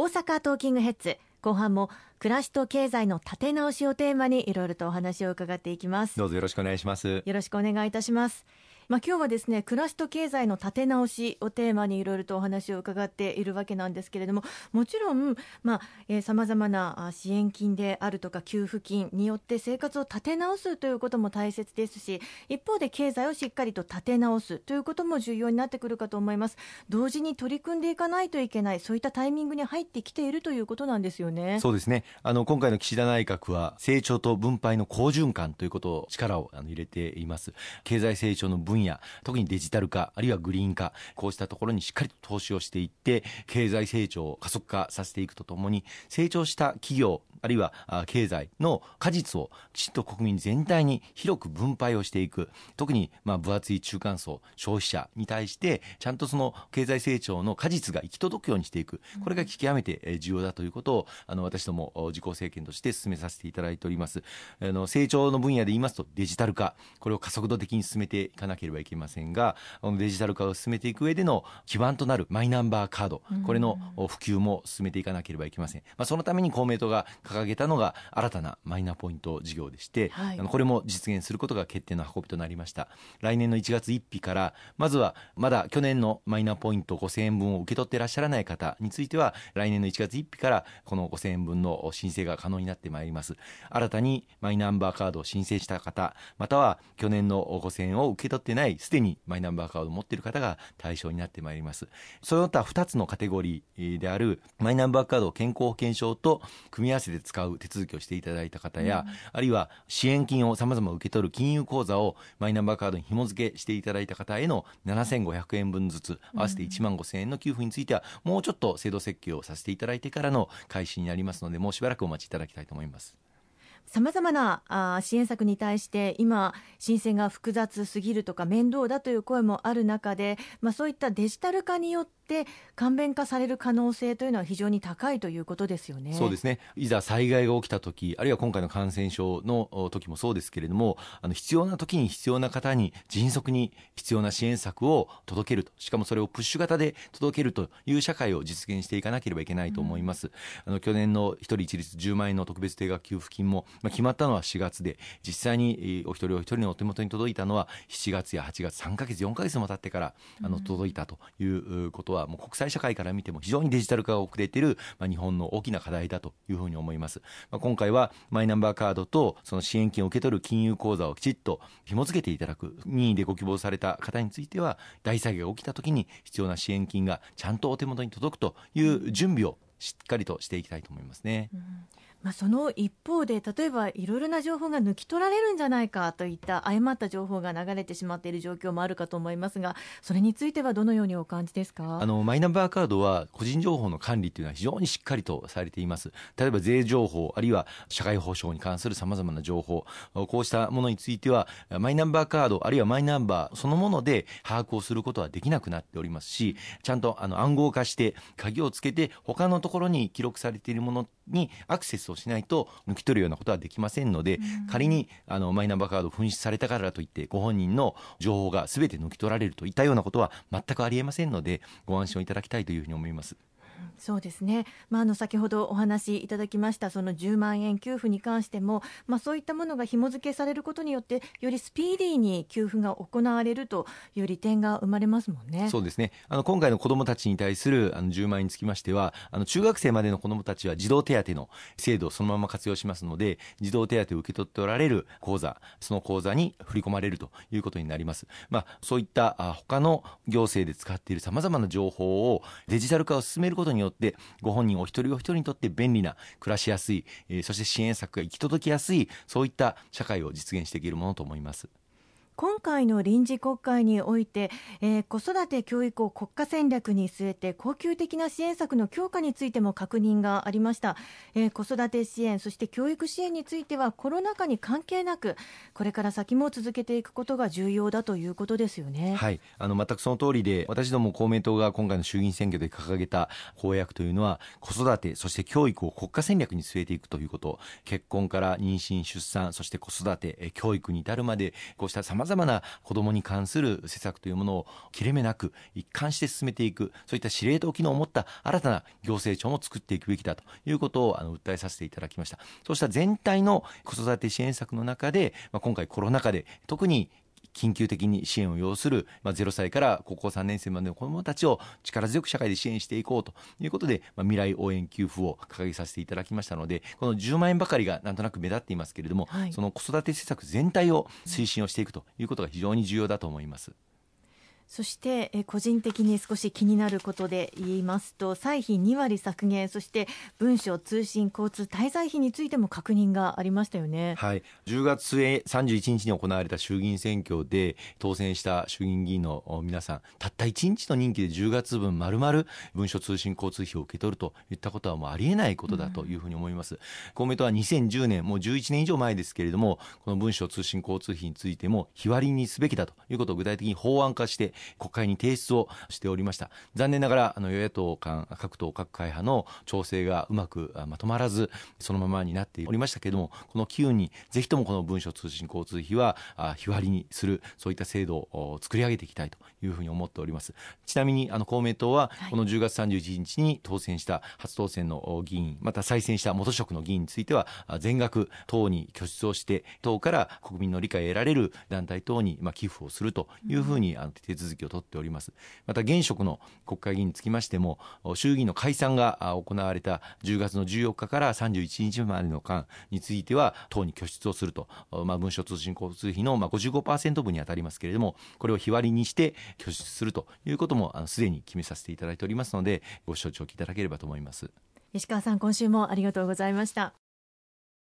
大阪トーキングヘッズ。後半も暮らしと経済の立て直しをテーマにいろいろとお話を伺っていきます。どうぞよろしくお願いします。よろしくお願いいたしますまあ、今日はですね暮らしと経済の立て直しをテーマにいろいろとお話を伺っているわけなんですけれどももちろんさまざ、まな支援金であるとか給付金によって生活を立て直すということも大切ですし一方で経済をしっかりと立て直すということも重要になってくるかと思います。同時に取り組んでいかないといけないそういったタイミングに入ってきているということなんですよね。そうですね。あの今回の岸田内閣は成長と分配の好循環ということを力を入れています。経済成長の分野特にデジタル化あるいはグリーン化こうしたところにしっかりと投資をしていって経済成長を加速化させていくとともに成長した企業あるいは経済の果実をきちっと国民全体に広く分配をしていく。特にまあ分厚い中間層消費者に対してちゃんとその経済成長の果実が行き届くようにしていく。これが極めて重要だということをあの私ども自公政権として進めさせていただいております。あの成長の分野で言いますとデジタル化。これを加速度的に進めていかなければいけませんがデジタル化を進めていく上での基盤となるマイナンバーカードこれの普及も進めていかなければいけません、まあ、そのために公明党が掲げたのが新たなマイナポイント事業でして、はい、これも実現することが決定の運びとなりました。来年の1月1日からまずはまだ去年のマイナポイント5000円分を受け取っていらっしゃらない方については来年の1月1日からこの5000円分の申請が可能になってまいります。新たにマイナンバーカードを申請した方または去年の5000円を受け取ってないすでにマイナンバーカードを持っている方が対象になってまいります。その他2つのカテゴリーであるマイナンバーカードを健康保険証と組み合わせて使う手続きをしていただいた方や、うん、あるいは支援金をさまざま受け取る金融口座をマイナンバーカードに紐付けしていただいた方への7500円分ずつ合わせて1万5000円の給付についてはもうちょっと制度設計をさせていただいてからの開始になりますのでもうしばらくお待ちいただきたいと思います。さまざまなあ支援策に対して今、申請が複雑すぎるとか面倒だという声もある中で、まあ、そういったデジタル化によってって簡便化される可能性というのは非常に高いということですよね。そうですね。いざ災害が起きた時、あるいは今回の感染症の時もそうですけれども、あの必要な時に必要な方に迅速に必要な支援策を届けると、しかもそれをプッシュ型で届けるという社会を実現していかなければいけないと思います。うん、あの去年の一人一律10万円の特別定額給付金も、まあ、決まったのは4月で、実際にお一人お一人のお手元に届いたのは7月や8月、3ヶ月、4ヶ月も経ってからあの届いたということは、もう国際社会から見ても非常にデジタル化が遅れている、まあ、日本の大きな課題だというふうに思います。まあ、今回はマイナンバーカードとその支援金を受け取る金融口座をきちっと紐付けていただく任意でご希望された方については大災害が起きた時に必要な支援金がちゃんとお手元に届くという準備をしっかりとしていきたいと思いますね。うん。まあ、その一方で例えばいろいろな情報が抜き取られるんじゃないかといった誤った情報が流れてしまっている状況もあるかと思いますがそれについてはどのようにお感じですか？あのマイナンバーカードは個人情報の管理というのは非常にしっかりとされています。例えば税情報あるいは社会保障に関するさまざまな情報。こうしたものについてはマイナンバーカードあるいはマイナンバーそのもので把握をすることはできなくなっておりますしちゃんとあの暗号化して鍵をつけて他のところに記録されているものにアクセスをしないと抜き取るようなことはできませんので、うん、仮にあのマイナンバーカード紛失されたからといってご本人の情報がすべて抜き取られるといったようなことは全くありえませんのでご安心をいただきたいというふうに思います。そうですね、まあ、あの先ほどお話しいただきましたその10万円給付に関しても、まあ、そういったものが紐付けされることによってよりスピーディーに給付が行われるという利点が生まれますもんね。そうですね。あの今回の子どもたちに対するあの10万円につきましてはあの中学生までの子どもたちは児童手当の制度をそのまま活用しますので児童手当を受け取っておられる口座その口座に振り込まれるということになります、まあ、そういったあ他の行政で使っているさまざまな情報をデジタル化を進めることによってご本人お一人お一人にとって便利な暮らしやすい、えー、そして支援策が行き届きやすいそういった社会を実現していけるものと思います。今回の臨時国会において、えー、子育て教育を国家戦略に据えて恒久的な支援策の強化についても確認がありました、えー、子育て支援そして教育支援についてはコロナ禍に関係なくこれから先も続けていくことが重要だということですよね。はい。あの全くその通りで私ども公明党が今回の衆議院選挙で掲げた公約というのは子育てそして教育を国家戦略に据えていくということ。結婚から妊娠出産そして子育て教育に至るまでこうしたさまざざまな子どもに関する施策というものを切れ目なく一貫して進めていくそういった司令塔機能を持った新たな行政庁も作っていくべきだということをあの訴えさせていただきました。そうした全体の子育て支援策の中で、まあ、今回コロナ禍で特に緊急的に支援を要する、まあ、0歳から高校3年生までの子どもたちを力強く社会で支援していこうということで、まあ、未来応援給付を掲げさせていただきましたのでこの10万円ばかりがなんとなく目立っていますけれども、はい、その子育て施策全体を推進をしていくということが非常に重要だと思います。そしてえ個人的に少し気になることで言いますと歳費2割削減そして文書通信交通滞在費についても確認がありましたよね、はい、10月末31日に行われた衆議院選挙で当選した衆議院議員の皆さんたった1日の任期で10月分まるまる文書通信交通費を受け取るといったことはもうありえないことだというふうに思います、うん、公明党は2010年もう11年以上前ですけれどもこの文書通信交通費についても日割りにすべきだということを具体的に法案化して国会に提出をしておりました。残念ながらあの与野党間各党各会派の調整がうまくまとまらずそのままになっておりましたけれどもこの機運にぜひともこの文書通信交通費は日割りにするそういった制度を作り上げていきたいというふうに思っております。ちなみにあの公明党はこの10月31日に当選した初当選の議員また再選した元職の議員については全額党に拠出をして党から国民の理解を得られる団体等にま寄付をするというふうにあの手続きを取っております。また現職の国会議員につきましても衆議院の解散が行われた10月の14日から31日までの間については党に拠出をすると、まあ、文書通信交通費のまあ55%分に当たりますけれどもこれを日割りにして拠出するということもすでに決めさせていただいておりますのでご承知おきいただければと思います。石川さん今週もありがとうございました。